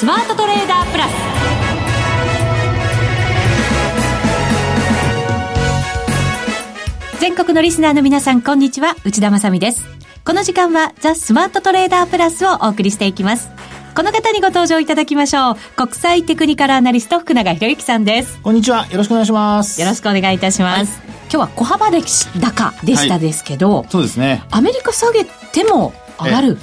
スマートトレーダープラス。全国のリスナーの皆さんこんにちは。内田まさです。この時間はザ・スマートトレーダープラスをお送りしていきます。この方にご登場いただきましょう。国際テクニカルアナリスト福永博之さんです。こんにちは。よろしくお願いします。よろしくお願いいたします、はい、今日は小幅で高でしたですけど、はい、そうですね。アメリカ下げても上がる、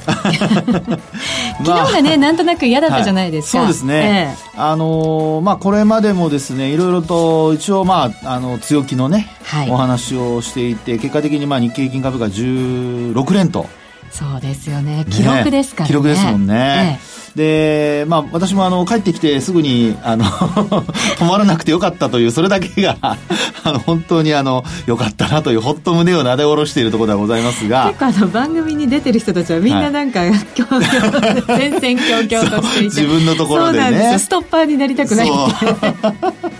昨日がね、なんとなく嫌だったじゃないですか。はい、そうですね。ええ、あのー、まあ、これまでもですね、いろいろと、一応、まあ、あの、強気のね、はい、お話をしていて、結果的に、まあ、日経平均株価16連と。そうですよね。記録ですからね。記録ですもんね。えで、まあ、私もあの帰ってきてすぐにあの 止まらなくてよかったという、それだけが あの本当にあのよかったなという、ほっと胸をなで下ろしているところではございますが。結構あの番組に出てる人たちはみんななんか、はい、戦々恐々としていて。自分のところでね。そうなんですストッパーになりたくないって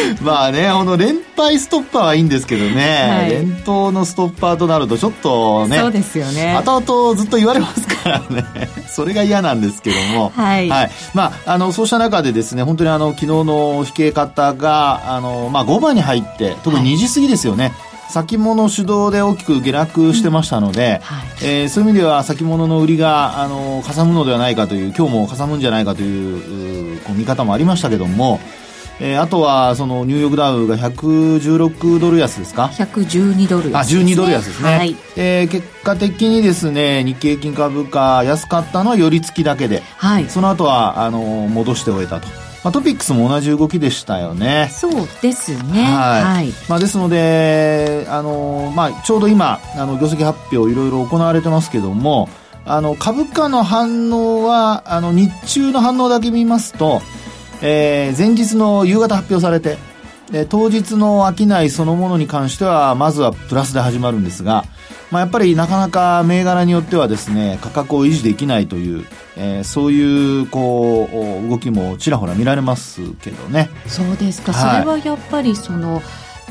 まあね、あの、連敗ストッパーはいいんですけどね、はい、連投のストッパーとなるとちょっとね、そうですよね。後々ずっと言われますからね、それが嫌なんですけども、はい。はい。まあ、あの、そうした中でですね、本当にあの、昨日の引け方が、あの、まあ、5番に入って、特に2時過ぎですよね。はい先物主導で大きく下落してましたので、うんはい、えー、そういう意味では先物の売りがあのかさむのではないかという今日もかさむんじゃないかというこう見方もありましたけども、えー、あとはそのニューヨークダウが116ドル安ですか？112ドル安、ね、あ12ドル安ですね、はい、えー、結果的にですね日経平均株価安かったのは寄り付きだけで、はい、その後はあの戻して終えたと。まあ、トピックスも同じ動きでしたよね。そうですね。はい。はい、まあ、ですので、あの、まあ、ちょうど今、あの、業績発表いろいろ行われてますけども、あの、株価の反応は、あの、日中の反応だけ見ますと、えー、前日の夕方発表されて、で当日の商いそのものに関してはまずはプラスで始まるんですが、まあ、やっぱりなかなか銘柄によってはですね価格を維持できないという、えー、そういうこう動きもちらほら見られますけどね。そうですか、はい、それはやっぱりその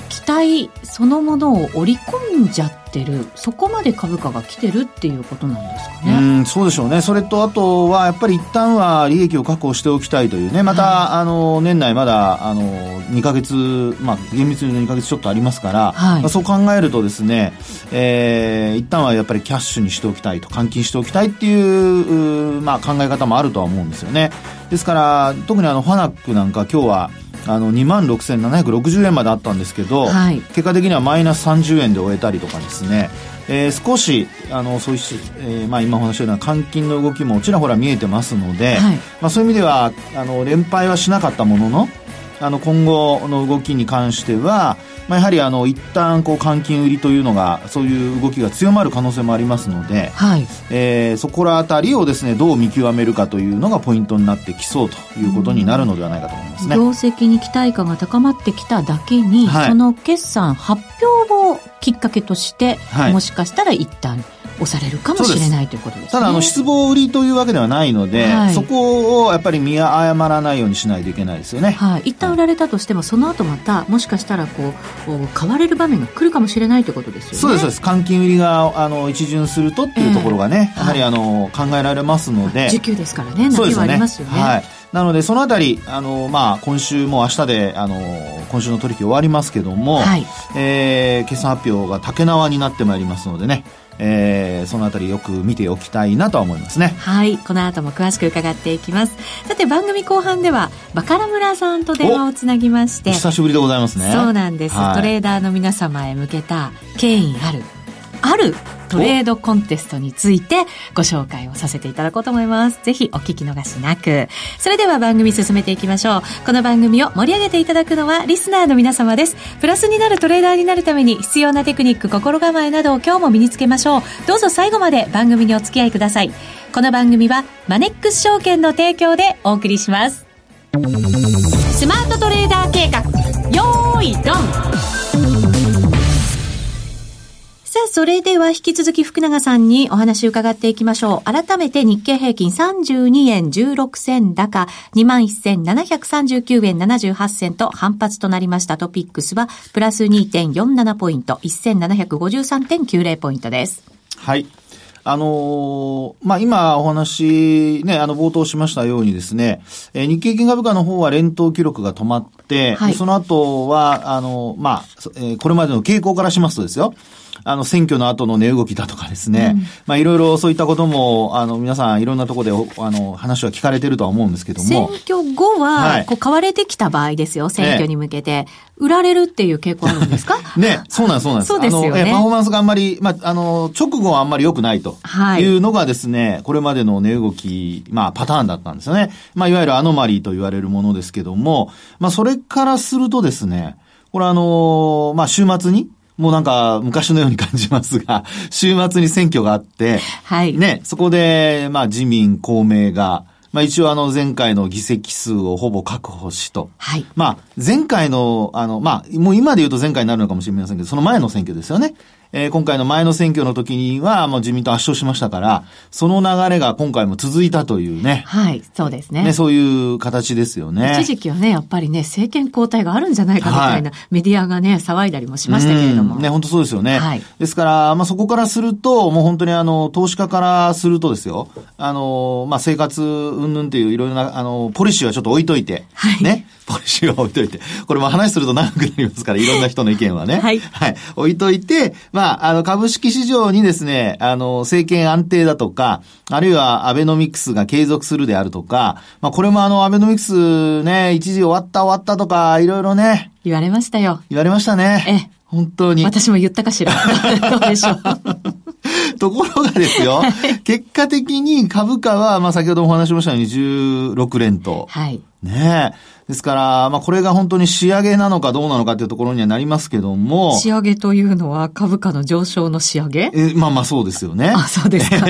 期待そのものを織り込んじゃってるそこまで株価が来てるっていうことなんですかね。うんそうでしょうね。それとあとはやっぱり一旦は利益を確保しておきたいというね。また、はい、あの年内まだあの2か月まあ厳密に2か月ちょっとありますから、はい、まあ、そう考えるとですね、えー、一旦はやっぱりキャッシュにしておきたいと換金しておきたいっていうまあ、考え方もあるとは思うんですよね。ですから特にあのファナックなんか今日はあの2万6760円まであったんですけど、はい、結果的にはマイナス30円で終えたりとかですね、えー、少しあのそういう、えーまあ、今お話したような換金の動きもちらほら見えてますので、はい、まあ、そういう意味ではあの連敗はしなかったもののあの今後の動きに関しては、まあ、やはりあの一旦こう換金売りというのがそういう動きが強まる可能性もありますので、はい。えー、そこら辺りをですねどう見極めるかというのがポイントになってきそうということになるのではないかと思いますね。業績に期待感が高まってきただけに、はい、その決算発表をきっかけとして、はい、もしかしたら一旦押されるかもしれないということです、ね、ただあの失望売りというわけではないので、はい、そこをやっぱり見誤らないようにしないといけないですよね。はい、一旦売られたとしても、その後またもしかしたらこう買われる場面が来るかもしれないということですよね。そうですそうです。換金売りがあの一巡するとっていうところがね、えー、やはりあの、考えられますので。時給ですからね。そうですね。ありますよね。はい。なので、そのあたり、あの、まあ、今週も明日で、あの、今週の取引終わりますけども、はい、えー、決算発表が竹縄になってまいりますのでね、えー、そのあたりよく見ておきたいなとは思いますね。はい。この後も詳しく伺っていきます。さて番組後半では、バカラ村さんと電話をつなぎまして。久しぶりでございますね。そうなんです、はい、トレーダーの皆様へ向けた権威ある、あるトレードコンテストについてご紹介をさせていただこうと思います。ぜひお聞き逃しなく。それでは番組進めていきましょう。この番組を盛り上げていただくのはリスナーの皆様です。プラスになるトレーダーになるために必要なテクニック、心構えなどを今日も身につけましょう。どうぞ最後まで番組にお付き合いください。この番組はマネックス証券の提供でお送りします。スマートトレーダー計画、よーいドンあ、それでは引き続き福永さんにお話を伺っていきましょう。改めて日経平均32円16銭高、21,739円78銭と反発となりましたトピックスは、プラス2.47ポイント、1753.90ポイントです。はい。あのー、まあ、今お話、ね、あの、冒頭しましたようにですね、えー、日経金株価の方は連投記録が止まって、はい、その後は、あの、まあ、えー、これまでの傾向からしますとですよ、あの、選挙の後の値動きだとかですね、うん、まあ、いろいろそういったことも、あの、皆さんいろんなところで、あの、話は聞かれてるとは思うんですけども。選挙後は、こう、買われてきた場合ですよ、選挙に向けて。売られるっていう傾向あるんですか？ね、そうなんです、そうなんです。そうですよね。パフォーマンスがあんまり、まあ、あの、直後はあんまり良くないと。はい。いうのがですね、これまでの値動き、まあ、パターンだったんですよね。まあ、いわゆるアノマリーと言われるものですけども、まあ、それからするとですね、これあの、まあ、週末に、もうなんか昔のように感じますが、週末に選挙があって、はい。ね、そこで、まあ自民、公明が、まあ一応あの前回の議席数をほぼ確保しと。はい。まあ前回の、あの、まあもう今で言うと前回になるのかもしれませんけど、その前の選挙ですよね。えー、今回の前の選挙の時には、もう自民党圧勝しましたから、その流れが今回も続いたというね。はい、そうですね。ね、そういう形ですよね。一時期はね、やっぱりね、政権交代があるんじゃないかみたいな、はい、メディアがね、騒いだりもしましたけれども。ね、本当そうですよね。はい。ですから、まあそこからすると、もう本当にあの、投資家からするとですよ、あの、まあ生活云々っていういろいろな、あの、ポリシーはちょっと置いといて、はい。ね。ポリシーは置いといて。これも話すると長くなりますから、いろんな人の意見はね。はい。はい。置いといて、まあ、あの、株式市場にですね、あの、政権安定だとか、あるいはアベノミクスが継続するであるとか、まあ、これもあの、アベノミクスね、一時終わった終わったとか、いろいろね。言われましたよ。言われましたね。ええ。本当に。私も言ったかしら。どうでしょう。ところがですよ、結果的に株価は、まあ先ほどお話しましたように16連と。はい。ねえ。ですから、まあこれが本当に仕上げなのかどうなのかっていうところにはなりますけども。仕上げというのは株価の上昇の仕上げ？えまあまあそうですよね。あ、そうですか。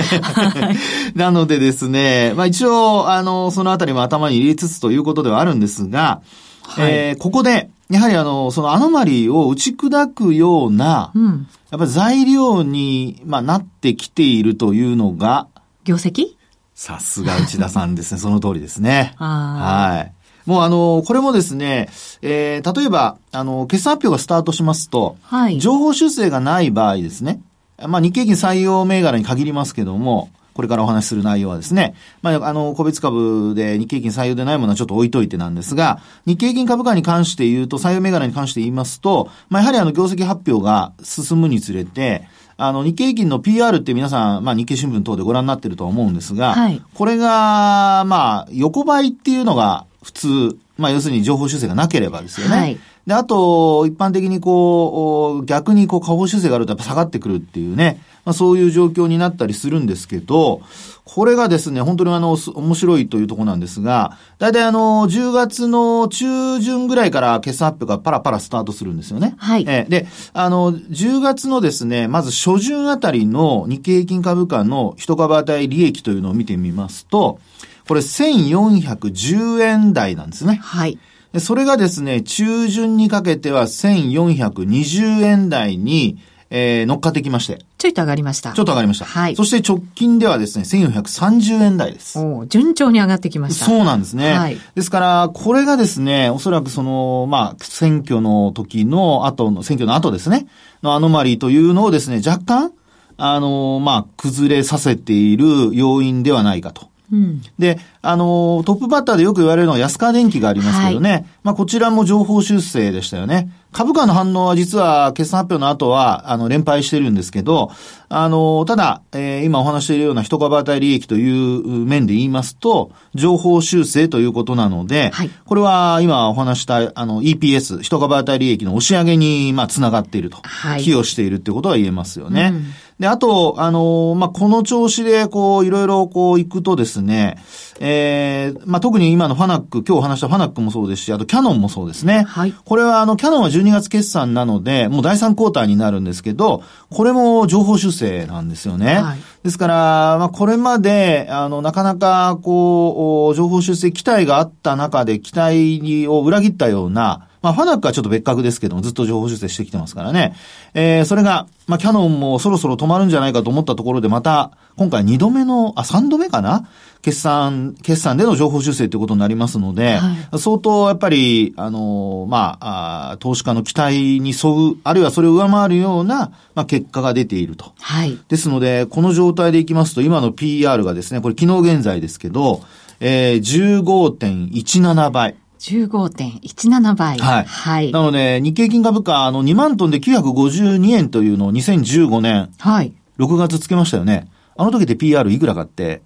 なのでですね、まあ一応、あの、そのあたりも頭に入れつつということではあるんですが、はい、えー、ここで、やはりあの、そのアノマリーを打ち砕くような、うん、やっぱり材料に、まあ、なってきているというのが、業績？さすが内田さんですね。その通りですね。はい。もうあの、これもですね、えー、例えば、あの、決算発表がスタートしますと、はい。情報修正がない場合ですね。まあ、日経金採用銘柄に限りますけども、これからお話しする内容はですね、まあ、あの、個別株で日経金採用でないものはちょっと置いといてなんですが、日経金株価に関して言うと、採用銘柄に関して言いますと、まあ、やはりあの、業績発表が進むにつれて、あの、日経平均の PR って皆さん、まあ、日経新聞等でご覧になってるとは思うんですが、はい、これが、まあ、横ばいっていうのが普通、まあ、要するに情報修正がなければですよね。はいで、あと、一般的にこう、逆にこう、下方修正があるとやっぱ下がってくるっていうね、まあそういう状況になったりするんですけど、これがですね、本当にあの、面白いというところなんですが、大体あの、10月の中旬ぐらいから決算発表がパラパラスタートするんですよね。はい。えー、で、あの、10月のですね、まず初旬あたりの日経平均株価の一株当たり利益というのを見てみますと、これ1410円台なんですね。はい。それがですね、中旬にかけては1420円台に、えー、乗っかってきまして。ちょいと上がりました。ちょっと上がりました。はい。そして直近ではですね、1430円台です。お順調に上がってきました。そうなんですね。はい。ですから、これがですね、おそらくその、まあ、選挙の時の後の、選挙の後ですね、のアノマリーというのをですね、若干、あの、まあ、崩れさせている要因ではないかと。うん、で、あの、トップバッターでよく言われるのは安川電機がありますけどね。はい、まあ、こちらも情報修正でしたよね。株価の反応は実は決算発表の後は、あの、連敗してるんですけど、あの、ただ、えー、今お話しているような一株当たり利益という面で言いますと、情報修正ということなので、はい、これは今お話した、あの、EPS、一株当たり利益の押し上げに、まあ、つながっていると。はい、寄与しているっていうことは言えますよね。うんで、あと、あのまあ、この調子で、こう、いろいろ、こう、行くとですね、えー、まあ、特に今のファナック、今日話したファナックもそうですし、あとキャノンもそうですね。はい。これは、あの、キャノンは12月決算なので、もう第3クォーターになるんですけど、これも情報修正なんですよね。はい。ですから、まあ、これまで、あの、なかなか、こう、情報修正期待があった中で、期待を裏切ったような、まあ、ファナックはちょっと別格ですけども、ずっと情報修正してきてますからね。えー、それが、まあ、キャノンもそろそろ止まるんじゃないかと思ったところで、また、今回2度目の、あ、3度目かな？決算、決算での情報修正ということになりますので、はい、相当やっぱり、あの、まああ、投資家の期待に沿う、あるいはそれを上回るような、まあ、結果が出ていると。はい。ですので、この状態でいきますと、今の PR がですね、これ昨日現在ですけど、えー、15.17倍。15.17倍。はい。はい。なので、日経金株価、あの、2万トンで952円というのを2015年。はい。6月つけましたよね。あの時って PR いくらかって、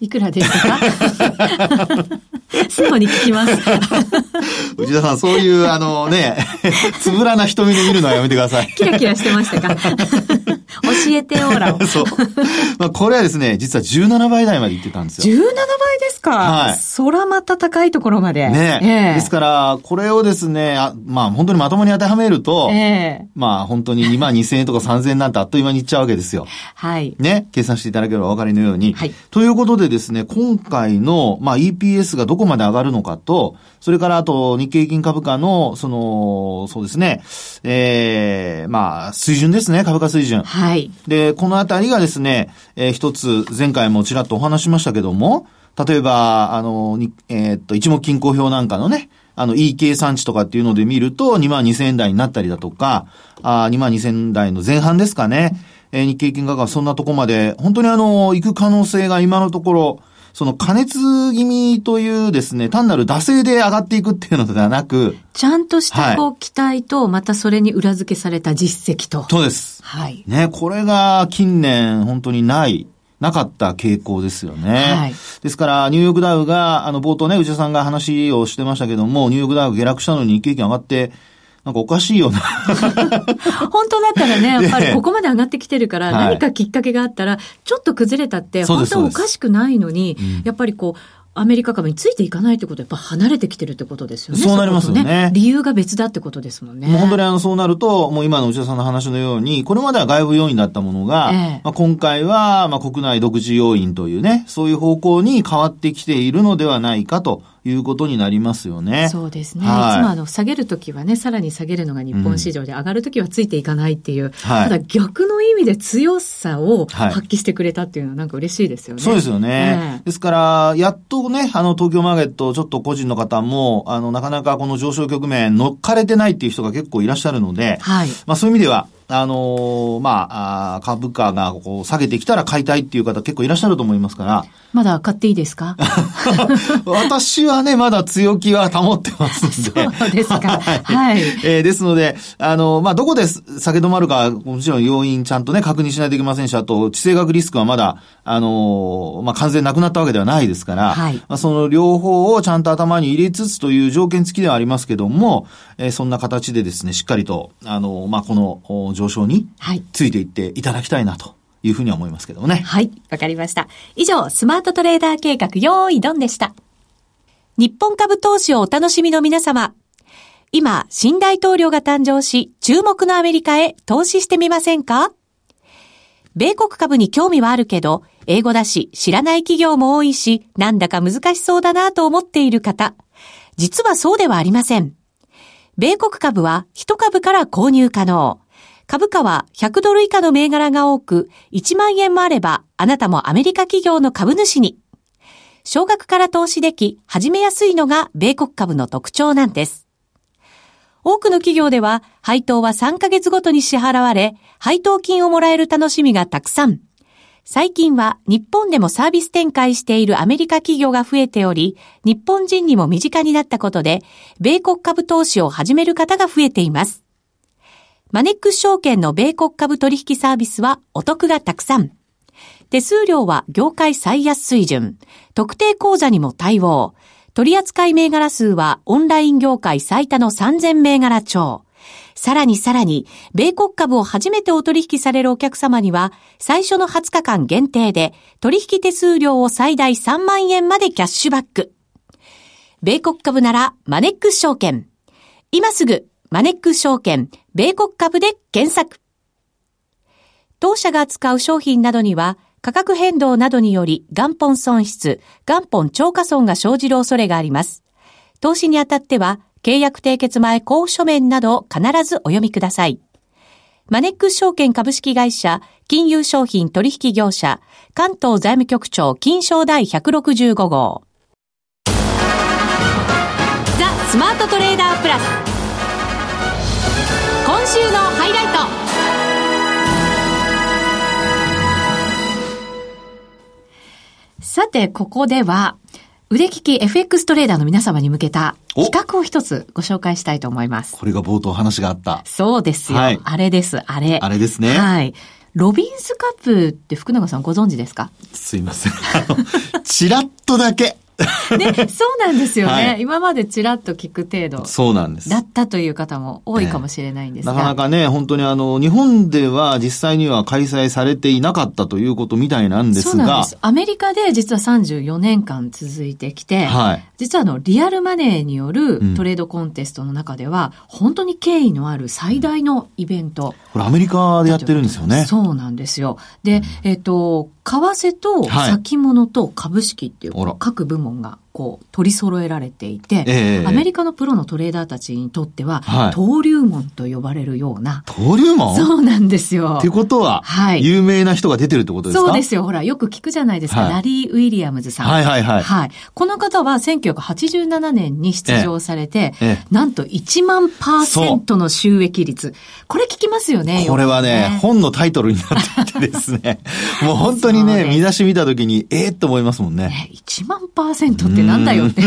いくらですか？素直に聞きます。内田さん、そういう、あのね、つぶらな瞳で見るのはやめてください。キラキラしてましたか？教えてオーラを。そう。まあ、これはですね、実は17倍台まで行ってたんですよ。17倍ですか？はい。空また高いところまで。ねえ。えですから、これをですね、あまあ、本当にまともに当てはめると、ええまあ、本当に2万2000円とか3000円なんてあっという間にいっちゃうわけですよ。はい。ね。計算していただければお分かりのように。はい。ということでですね、今回の、まあ、EPS がどこまで上がるのかと、それからあと、日経平均株価の、その、そうですね、ええー、まあ、水準ですね、株価水準。はい。で、このあたりがですね、えー、一つ、前回もちらっとお話しましたけども、例えば、あの、えー、っと、一目均衡表なんかのね、あの、いい計算値とかっていうので見ると、2万2000円台になったりだとか、あ2万2000円台の前半ですかね。えー、日経金額がそんなとこまで、本当にあの、行く可能性が今のところ、その加熱気味というですね、単なる惰性で上がっていくっていうのではなく、ちゃんとしたこう、期待と、またそれに裏付けされた実績と。そうです。はい。ね、これが近年本当にない。なかった傾向ですよね。はい。ですから、ニューヨークダウが、あの、冒頭ね、内田さんが話をしてましたけども、ニューヨークダウが下落したのに日経平均上がって、なんかおかしいよな。本当だったらね、やっぱりここまで上がってきてるから、何かきっかけがあったら、ちょっと崩れたって、本当はおかしくないのに、やっぱりこう、アメリカ株についていかないってことは、やっぱ離れてきてるってことですよね。そうなりますよね。ね理由が別だってことですもんね。もう本当にあの、そうなると、もう今の内田さんの話のように、これまでは外部要因だったものが、ええ、まあ、今回は、まあ、国内独自要因というね、そういう方向に変わってきているのではないかと。いうことになりますよね。そうですね。はい、いつもあの、下げるときはね、さらに下げるのが日本市場で、上がるときはついていかないっていう、ただ逆の意味で強さを発揮してくれたっていうのはなんか嬉しいですよね。そうですよね。ですから、やっとね、あの、東京マーケット、ちょっと個人の方も、あの、なかなかこの上昇局面乗っかれてないっていう人が結構いらっしゃるので、はい。まあそういう意味では、あのー、まああ、株価がこう下げてきたら買いたいっていう方結構いらっしゃると思いますから。まだ買っていいですか？私はね、まだ強気は保ってますんで。そうですか。はい。えー、ですので、あの、まあ、どこで下げ止まるか、もちろん要因ちゃんとね、確認しないといけませんし、あと、地政学リスクはまだ、あの、まあ、完全なくなったわけではないですから、はい。まあ、その両方をちゃんと頭に入れつつという条件付きではありますけども、えー、そんな形でですね、しっかりと、あの、まあ、この上昇に、ついていっていただきたいなと。いうふうには思いますけどもね。はい。わかりました。以上、スマートトレーダー計画、用意ドンでした。日本株投資をお楽しみの皆様。今、新大統領が誕生し、注目のアメリカへ投資してみませんか？米国株に興味はあるけど、英語だし、知らない企業も多いし、なんだか難しそうだなと思っている方。実はそうではありません。米国株は1株から購入可能。株価は100ドル以下の銘柄が多く、1万円もあれば、あなたもアメリカ企業の株主に。少額から投資でき、始めやすいのが米国株の特徴なんです。多くの企業では、配当は3ヶ月ごとに支払われ、配当金をもらえる楽しみがたくさん。最近は日本でもサービス展開しているアメリカ企業が増えており、日本人にも身近になったことで、米国株投資を始める方が増えています。マネックス証券の米国株取引サービスはお得がたくさん。手数料は業界最安水準。特定口座にも対応。取扱銘柄数はオンライン業界最多の3000銘柄超。さらにさらに、米国株を初めてお取引されるお客様には、最初の20日間限定で、取引手数料を最大3万円までキャッシュバック。米国株なら、マネックス証券。今すぐ、マネックス証券、米国株で検索。当社が扱う商品などには、価格変動などにより元本損失、元本超過損が生じる恐れがあります。投資にあたっては、契約締結前交付書面などを必ずお読みください。マネックス証券株式会社、金融商品取引業者、関東財務局長金賞第165号。ザ・スマートトレーダープラス。今週のハイライト。さて、ここでは、腕利き FX トレーダーの皆様に向けた企画を一つご紹介したいと思います。これが冒頭話があった。そうですよ。はい、あれです、あれ。あれですね。はい。ロビンスカップって福永さんご存知ですか？すいません。チラッとだけ。ね、そうなんですよね。はい、今までちらっと聞く程度。そうなんです。だったという方も多いかもしれないんですが、なかなかね、本当にあの、日本では実際には開催されていなかったということみたいなんですが。そうなんです。アメリカで実は34年間続いてきて、はい、実はあの、リアルマネーによるトレードコンテストの中では、うん、本当に権威のある最大のイベント。これアメリカでやってるんですよね。そうなんですよ。で、えっ、ー、と、為替と先物と株式っていう各部門が。こう取り揃えられていて、えー、アメリカのプロのトレーダーたちにとっては、はい、登竜門と呼ばれるような。登竜門？そうなんですよ。ってことは、はい、有名な人が出てるってことですか？そうですよ。ほら、よく聞くじゃないですか。はい、ラリー・ウィリアムズさん。はいはいはい。はい。この方は1987年に出場されて、ええ、なんと1万パーセントの収益率。これ聞きますよね。これはね、ね本のタイトルになっていてですね。もう本当にね、見出し見たときに、ええー、と思いますもんね。ね1万パーセントってなんだよって。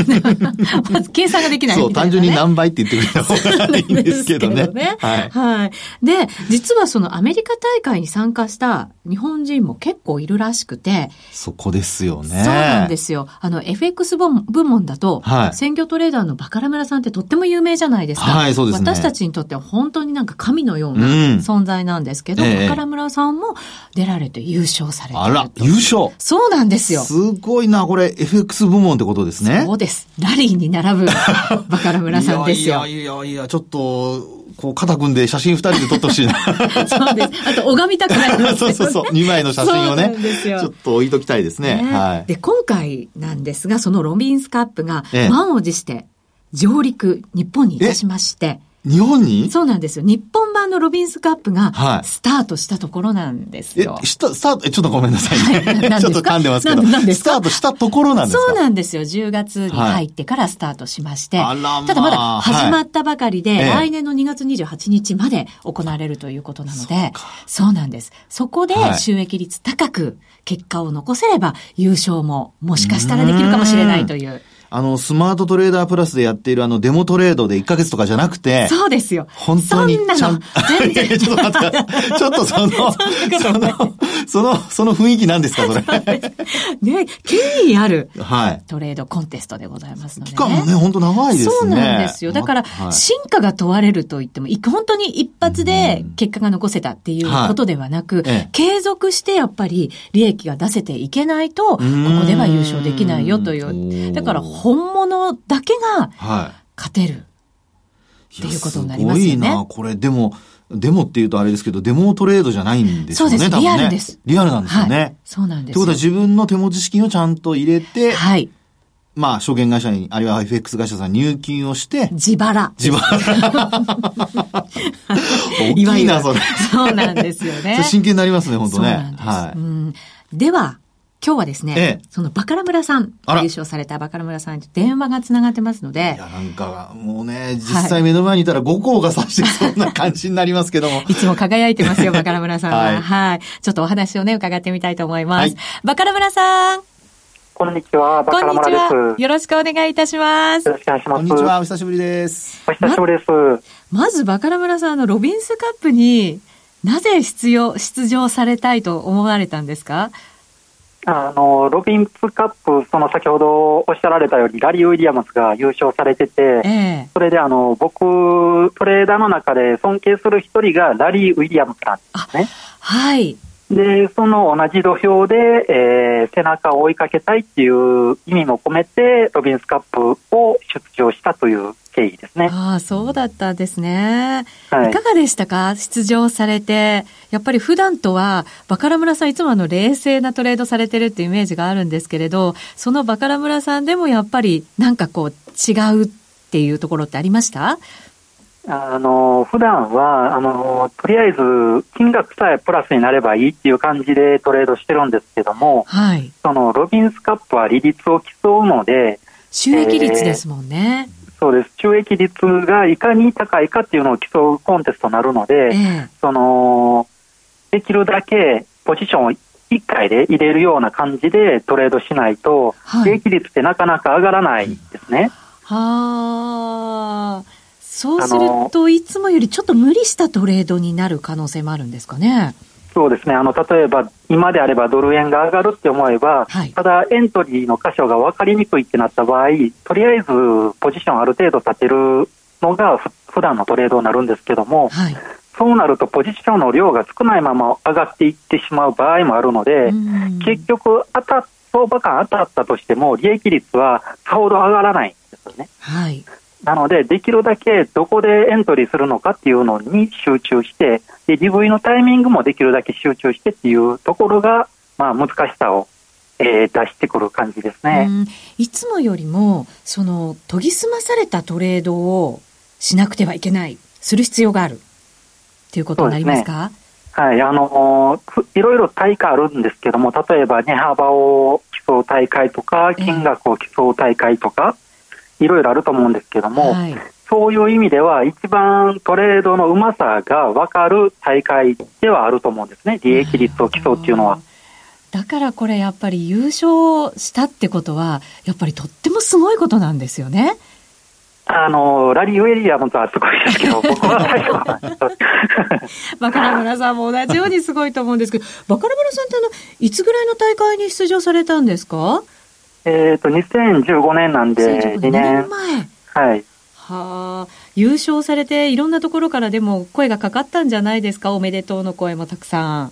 まず計算ができない、ね、そう、単純に何倍って言ってくれた方がいいんですけどね。どねはい。はい。で、実はそのアメリカ大会に参加した日本人も結構いるらしくて。そこですよね。そうなんですよ。あの、FX 部門だと、はい、専業トレーダーのバカラ村さんってとっても有名じゃないですか。はい、そうですね。私たちにとっては本当になんか神のような存在なんですけど、うん、バカラ村さんも出られて優勝されてあら、優勝そうなんですよ。すごいな、これ FX 部門ってことですね。そうです。ラリーに並ぶ バカラ村さんですよ。いやいやいや、ちょっと、こう、肩組んで写真二人で撮ってほしいな。そうです。あと、拝みたくなります、ね、そうそうそう。二枚の写真をね。ちょっと置いときたいですね。ねはい。で、今回なんですが、そのロビンスカップが、満を持して上陸、日本にいたしまして、日本に？そうなんですよ。日本版のロビンスカップがスタートしたところなんですよ。はい、え、スタスタート、ちょっとごめんなさいね。はい、ちょっと噛んでますけど。スタートしたところなんですか？そうなんですよ。10月に入ってからスタートしまして。はい、ただまだ始まったばかりで、はい、来年の2月28日まで行われるということなので、そうなんです。そこで収益率高く結果を残せれば優勝ももしかしたらできるかもしれないという。あの、スマートトレーダープラスでやっているあの、デモトレードで1ヶ月とかじゃなくて、そうですよ。本当にちゃん、全然 ちょっと待って、ちょっとその、その、その、その雰囲気なんですか、それ？ね、権威ある、はい。トレードコンテストでございますので、ね。期間もね、本当長いですね。そうなんですよ。だから、進化が問われると言っても、本当に一発で結果が残せたっていうことではなく、継続してやっぱり利益が出せていけないと、ここでは優勝できないよという。だから、本物だけが勝てる、っていうことになりますよね。すごいな、これ。でも、デモっていうとあれですけど、デモトレードじゃないんですよね。そうです、リアルです。リアルなんですよね。はい、そうなんです。ということは自分の手持ち資金をちゃんと入れて、はい。まあ、証券会社に、あるいは FX 会社さんに入金をして。自腹。自腹。大きいな、それ。そうなんですよね。真剣になりますね、本当ね。はい。では、今日はですね、ええ、そのバカラ村さん、優勝されたバカラ村さんと電話がつながってますので。いや、なんか、もうね、実際目の前にいたら5校が指してそうな感じになりますけども。いつも輝いてますよ、バカラ村さんは、はい。はい。ちょっとお話をね、伺ってみたいと思います。はい、バカラ村さん。こんにちは、バカラ村です。よろしくお願いいたします。よろしくお願いします。こんにちは、お久しぶりです。お久しぶりです。ままず、バカラ村さん、の、ロビンスカップになぜ出場、出場されたいと思われたんですか？あのロビンスカップ、その先ほどおっしゃられたように、ラリー・ウィリアムズが優勝されてて、えー、それであの僕、トレーダーの中で尊敬する一人がラリー・ウィリアムズなんですね。はい。で、その同じ土俵で、えー、背中を追いかけたいっていう意味も込めて、ロビンスカップを出場したという経緯ですね。ああ、そうだったんですね。はい、いかがでしたか？出場されて。やっぱり普段とは、バカラ村さんいつもあの冷静なトレードされてるっていうイメージがあるんですけれど、そのバカラ村さんでもやっぱりなんかこう違うっっていうところってありました？あの、普段は、あの、とりあえず、金額さえプラスになればいいっていう感じでトレードしてるんですけども、はい。その、ロビンスカップは利率を競うので、収益率ですもんね。えー、そうです。収益率がいかに高いかっていうのを競うコンテストになるので、えー、その、できるだけポジションを1回で入れるような感じでトレードしないと、はい、利益率ってなかなか上がらないですね。はあ。そうすると、いつもよりちょっと無理したトレードになる可能性もあるんですかね。そうですね。あの、例えば、今であればドル円が上がるって思えば、はい、ただエントリーの箇所が分かりにくいってなった場合、とりあえずポジションある程度立てるのが普段のトレードになるんですけども、はい、そうなるとポジションの量が少ないまま上がっていってしまう場合もあるので、結局当た相場感当たったとしても利益率はさほど上がらないんですよね。はい。なので、できるだけどこでエントリーするのかっていうのに集中して、で、利食いのタイミングもできるだけ集中してっていうところが、まあ、難しさを、えー、出してくる感じですね。いつもよりも、その、研ぎ澄まされたトレードをしなくてはいけない、する必要がある。っていうことになりますか？はい、あのいろいろ大会あるんですけども、例えば値幅を競う大会とか、金額を競う大会とか、えーいろいろあると思うんですけども、はい、そういう意味では、一番トレードのうまさが分かる大会ではあると思うんですね、利益率を競うっていうのは。だからこれやっぱり優勝したってことは、やっぱりとってもすごいことなんですよね。あの、ラリー・ウェリアムとはすごいですけど、僕は最初は。バカラ村さんも同じようにすごいと思うんですけど、バカラ村さんってあの、いつぐらいの大会に出場されたんですか？えっ、ー、と、2015年なんで、2年。前。はい。はあ、優勝されていろんなところからでも声がかかったんじゃないですか、おめでとうの声もたくさん。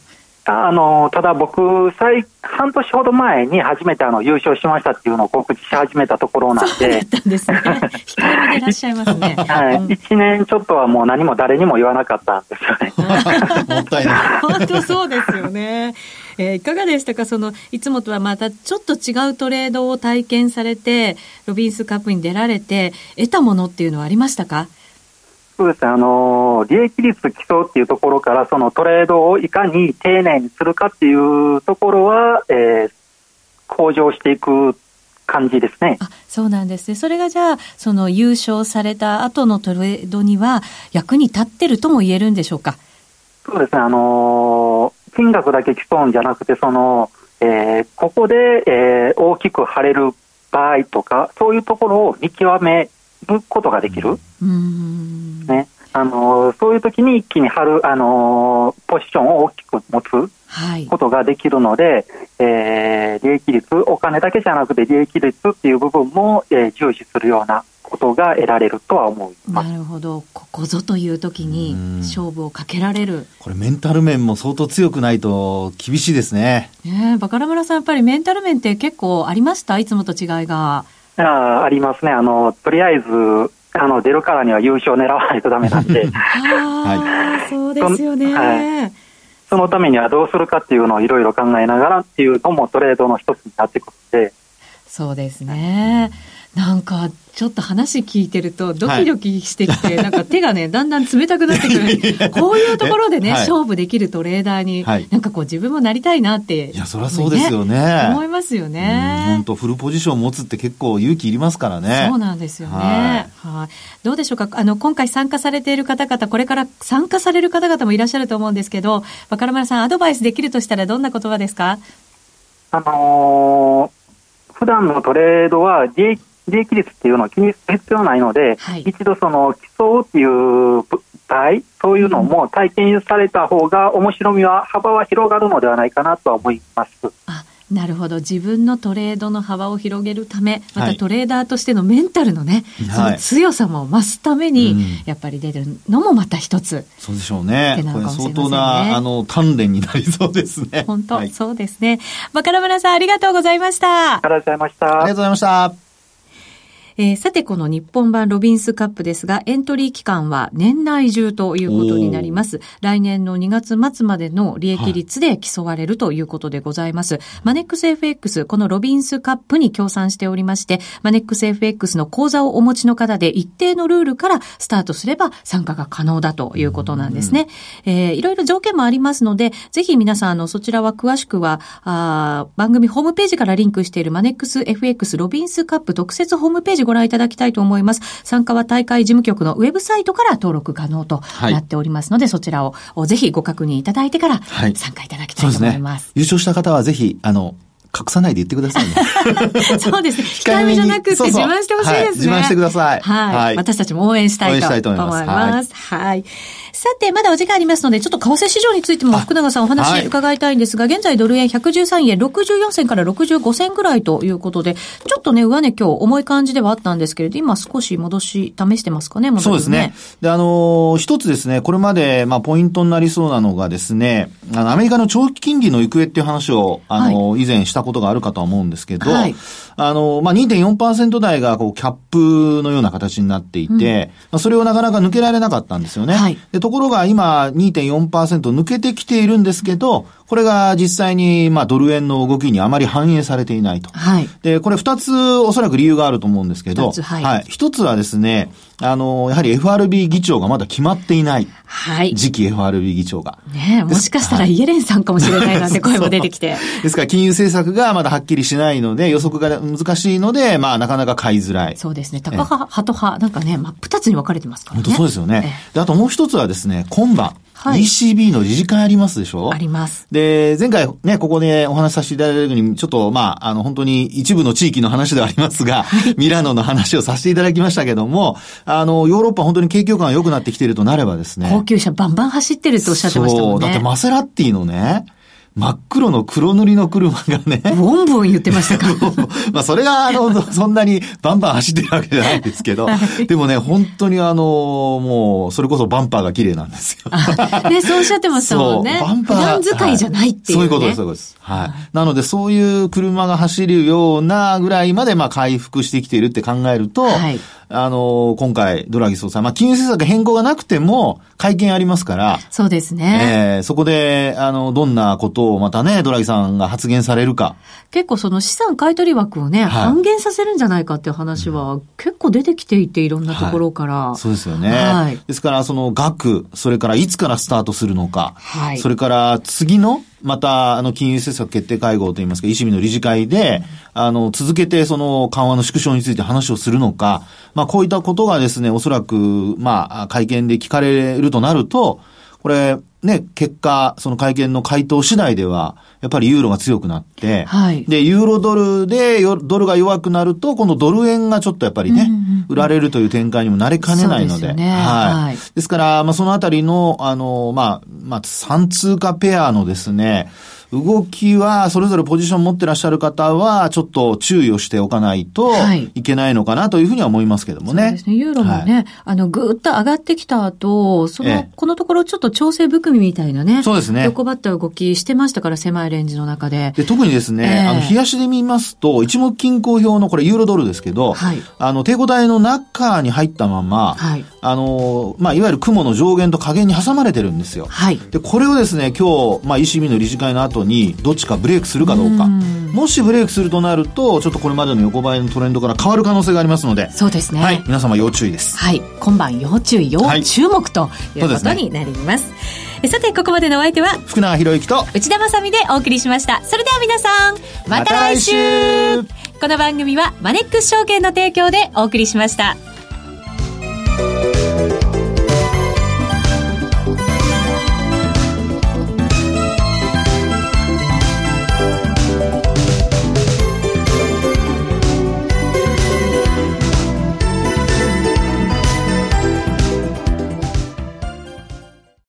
あのただ僕、最半年ほど前に初めてあの優勝しましたっていうのを告知し始めたところなんで、そうですね、控えめでいらっしゃいますね。はい、うん、1年ちょっとはもう何も誰にも言わなかったんですよね。もったいない。本当そうですよね。えー、いかがでしたか、そのいつもとはまたちょっと違うトレードを体験されて、ロビンスカップに出られて、得たものっていうのはありましたか？そうですね、あの利益率競うっていうところから、そのトレードをいかに丁寧にするかっていうところは、えー、向上していく感じですね。あそうなんですね。それがじゃあ、その優勝された後のトレードには役に立ってるとも言えるんでしょうか？そうですね、あのー、金額だけ競うんじゃなくて、その、えー、ここで、えー、大きく晴れる場合とか、そういうところを見極めることができる。ね。あのそういう時に一気に張る、あのポジションを大きく持つことができるので、はい、えー、利益率、お金だけじゃなくて利益率っていう部分も、えー、重視するようなことが得られるとは思います。なるほど。ここぞという時に勝負をかけられる。これメンタル面も相当強くないと厳しいですね。ねバカラ村さん、やっぱりメンタル面って結構ありました？いつもと違いが。あありますね。あの、とりあえず、あの、出るからには優勝狙わないとダメなんで。はい。そうですよね。はい。そのためにはどうするかっていうのをいろいろ考えながらっていうのもトレードの一つになってくるので。そうですね。なんか、ちょっと話聞いてると、ドキドキしてきて、はい、なんか手がね、だんだん冷たくなってくる。こういうところでね、はい、勝負できるトレーダーに、はい、なんかこう自分もなりたいなって。いや、そりゃそうですよね。思いますよね。本当フルポジションを持つって結構勇気いりますからね。そうなんですよね。はい。どうでしょうか？あの、今回参加されている方々、これから参加される方々もいらっしゃると思うんですけど、若村さん、アドバイスできるとしたらどんな言葉ですか？あのー、普段のトレードは利益利益率っていうのは気にする必要ないので、はい、一度その競うっていう場合、そういうのも体験された方が面白みは、幅は広がるのではないかなとは思います。あなるほど。自分のトレードの幅を広げるためまたトレーダーとしてのメンタルのね、はい、その強さも増すために、やっぱり出るのもまた一つ、そうでしょうね。これ相当なあの鍛錬になりそうですね。本当、はい、そうですね。バカラ村さんありがとうございました。ありがとうございました。ありがとうございましたえー、さて、この日本版ロビンスカップですが、エントリー期間は年内中ということになります。来年の2月末までの利益率で競われるということでございます。はい、マネックス FX、このロビンスカップに協賛しておりまして、マネックス FX の口座をお持ちの方で一定のルールからスタートすれば参加が可能だということなんですね。うん、えー、いろいろ条件もありますので、ぜひ皆さん、あの、そちらは詳しくは、あ番組ホームページからリンクしているマネックス FX ロビンスカップ特設ホームページご覧いただきたいと思います。参加は大会事務局のウェブサイトから登録可能となっておりますので、はい、そちらをぜひご確認いただいてから参加いただきたいと思います。はい、すね、優勝した方はぜひ、あの、隠さないで言ってくださいね。そうですね。控えめじゃなくて自慢してほしいですね。はい、自慢してください。はい。はい、私たちも応援したいと思います。ます。はい、はいさて、まだお時間ありますので、ちょっと為替市場についても福永さんお話伺いたいんですが、はい、現在ドル円113円64銭から65銭ぐらいということで、ちょっとね、上値今日重い感じではあったんですけれど、今少し戻し、試してますかね、ね。そうですね。で、あのー、一つですね、これまで、まあ、ポイントになりそうなのがですね、あの、アメリカの長期金利の行方っていう話を、あのーはい、以前したことがあるかとは思うんですけど、はいあの、まあ、2.4%台がこうキャップのような形になっていて、うん、それをなかなか抜けられなかったんですよね。はい、でところが今2.4%抜けてきているんですけど、これが実際に、まあ、ドル円の動きにあまり反映されていないと。はい。で、これ二つおそらく理由があると思うんですけど、はい。はい。一つはですね、あの、やはり FRB 議長がまだ決まっていない。はい。次期 FRB 議長が。ねもしかしたらイエレンさんかもしれないなんて 声も出てきて。ですから金融政策がまだはっきりしないので、予測が難しいので、まあなかなか買いづらい。そうですね。高派、ハト派、なんかね、真っ二つに分かれてますからね。本当そうですよね。で、あともう一つはですね、今晩。はい、ECB の理事会ありますでしょ？あります。で、前回ね、ここでお話しさせていただいたように、ちょっと、まあ、あの、本当に一部の地域の話ではありますが、はい、ミラノの話をさせていただきましたけども、あの、ヨーロッパ本当に景況感が良くなってきているとなればですね。高級車バンバン走ってるとおっしゃってましたもんね。そう、だってマセラッティのね、真っ黒の黒塗りの車がね。ボンボン言ってましたか？まあそれがあの、そんなにバンバン走ってるわけじゃないですけど、はい、でもね、本当にあの、もう、それこそバンパーが綺麗なんですよ。ね、そうおっしゃってましたもんね。バンパー。普段使いじゃないっていう、ねはい、そういうことです、そういうことです。はい。なので、そういう車が走るようなぐらいまで、まあ回復してきているって考えると、はい、あの、今回、ドラギ総裁、まあ、金融政策変更がなくても、会見ありますから。そうですね。えー、そこで、あの、どんなことをまたね、ドラギさんが発言されるか。結構その資産買取枠をね、はい、半減させるんじゃないかっていう話は、結構出てきていて、いろんなところから。はい、そうですよね。はい。ですから、その額、それからいつからスタートするのか。はい。それから次の、また、あの、金融政策決定会合といいますか、維新の理事会で、あの、続けてその緩和の縮小について話をするのか、まあ、こういったことがですね、おそらく、まあ、会見で聞かれるとなると、これ、ね、結果、その会見の回答次第では、やっぱりユーロが強くなって、はい、で、ユーロドルでドルが弱くなると、今度ドル円がちょっとやっぱりね、うんうんうん、売られるという展開にもなりかねないので、でね、はい。はい、ですから、まあ、そのあたりの、あの、まあ、まあ、3通貨ペアのですね、動きは、それぞれポジション持ってらっしゃる方は、ちょっと注意をしておかないといけないのかなというふうには思いますけどもね。そうですね。ユーロもね、はい、あの、ぐーっと上がってきた後、その、ええ、このところちょっと調整含みみたいなね。そうですね。横ばった動きしてましたから、狭いレンジの中で。で、特にですね、えー、あの、冷やしで見ますと、一目均衡表のこれ、ユーロドルですけど、はい、あの、抵抗体の中に入ったまま、はい、あの、まあ、いわゆる雲の上限と下限に挟まれてるんですよ。はい。で、これをですね、今日、まあ、ECB の理事会の後に、どっちかブレイクするかどうか。もしブレイクするとなると、ちょっとこれまでの横ばいのトレンドから変わる可能性がありますので。そうですね。はい。皆様要注意です。はい。今晩要注意、要注目ということになります。はい、さて、ここまでのお相手は、福永博之と内田まさみでお送りしました。それでは皆さん、また来週ま、この番組はマネックス証券の提供でお送りしました。